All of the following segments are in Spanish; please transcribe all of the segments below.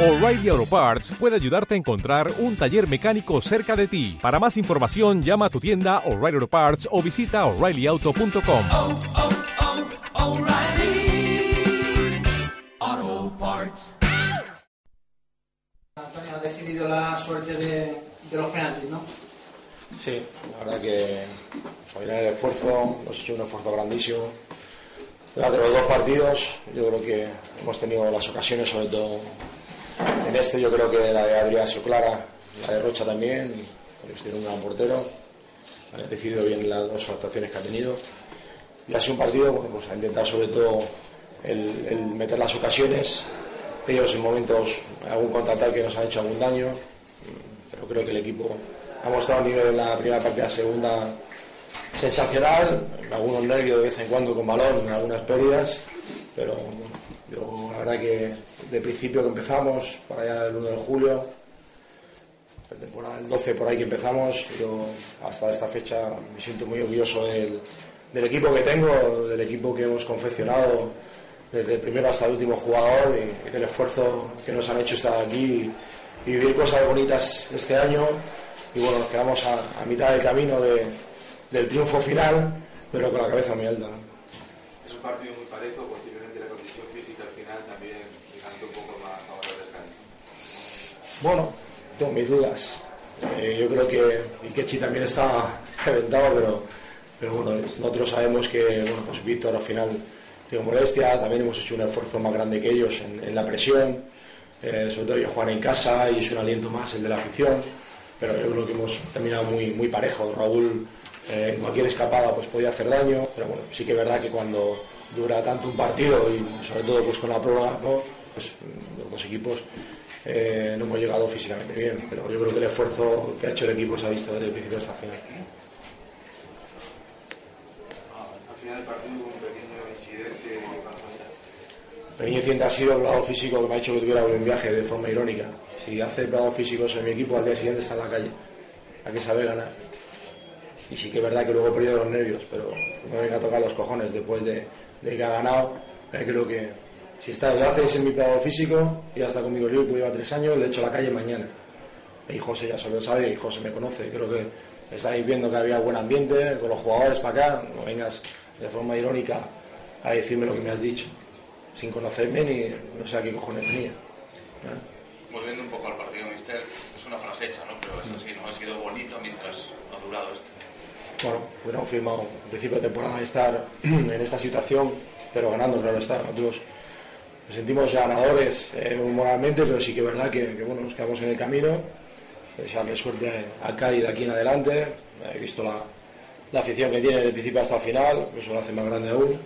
O'Reilly Auto Parts puede ayudarte a encontrar un taller mecánico cerca de ti. Para más información, llama a tu tienda O'Reilly Auto Parts o visita oreillyauto.com. oh, oh, Parts. Antonio ha decidido la suerte de, de los penaltis, ¿no? Sí, la verdad que pues, el esfuerzo, hemos hecho un esfuerzo grandísimo. Durante los dos partidos, yo creo que hemos tenido las ocasiones, sobre todo en este, yo creo que la de Adrián ha sido clara, la de Rocha también, ellos tienen un gran portero, han decidido bien las dos actuaciones que ha tenido. Y ha sido un partido, bueno, pues a intentar sobre todo el, meter las ocasiones. Ellos en momentos, algún contraataque nos han hecho algún daño, pero creo que el equipo ha mostrado un nivel en la primera parte de la segunda sensacional, algunos nervios de vez en cuando con balón, algunas pérdidas, pero que de principio que empezamos, para allá el 1 de julio, del 12 por ahí que empezamos, yo hasta esta fecha me siento muy orgulloso del, del equipo que tengo, del equipo que hemos confeccionado desde el primero hasta el último jugador y, del esfuerzo que nos han hecho estar aquí y, vivir cosas bonitas este año y bueno, nos quedamos a, mitad del camino de, del triunfo final, pero con la cabeza muy alta. Un partido muy parejo, posiblemente la condición física al final también gigante un poco más a favor del Cádiz. Bueno, tengo mis dudas. Eh, yo creo que Ikechi también está reventado, pero, pero bueno, nosotros sabemos que bueno, pues Víctor al final tiene molestia, también hemos hecho un esfuerzo más grande que ellos en, en la presión, eh, sobre todo ellos juegan en casa y es un aliento más el de la afición, pero yo creo que hemos terminado muy, muy parejo. Raúl eh, cualquier escapada pues podía hacer daño, pero bueno, sí que es verdad que cuando dura tanto un partido y sobre todo pues con la prórroga, ¿no? pues los dos equipos eh, no hemos llegado físicamente bien, pero yo creo que el esfuerzo que ha hecho el equipo se ha visto desde el principio hasta el final. Al final del partido hubo un pequeño incidente. El incidente ha sido el grado físico que me ha hecho que tuviera un viaje de forma irónica. Si hace el grado físico en mi equipo, al día siguiente está en la calle. Hay que saber ganar. Y sí que es verdad que luego he perdido los nervios, pero no venga a tocar los cojones después de, de que ha ganado. Eh, creo que si está, lo haces en mi grado físico, ya está conmigo Liverpool, lleva tres años, le echo a la calle mañana. Y José ya se lo sabe y José me conoce. Creo que estáis viendo que había buen ambiente con los jugadores para acá. No vengas de forma irónica a decirme lo que me has dicho, sin conocerme ni no sé a qué cojones venía. ¿eh? Volviendo un poco al partido, Mister, es una frase hecha, ¿no? Pero es así, ¿no? Ha sido bonito mientras ha durado esto. Bueno, hubiéramos firmado al principio de temporada estar en esta situación, pero ganando, claro está. Nosotros nos sentimos ganadores eh, moralmente, pero sí que es verdad que, que, bueno, nos quedamos en el camino. Desearle suerte a Cádiz de aquí en adelante. He visto la, la afición que tiene desde el principio hasta el final, eso lo hace más grande aún.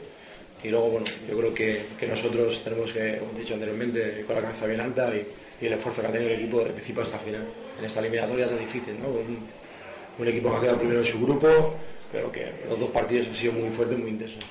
Y luego, bueno, yo creo que, que nosotros tenemos que, como he dicho anteriormente, con la cabeza bien alta y, y el esfuerzo que ha tenido el equipo desde el principio hasta el final. En esta eliminatoria tan difícil, ¿no? Un equipo que ha quedado primero en su grupo, pero que los dos partidos han sido muy fuertes, muy intensos.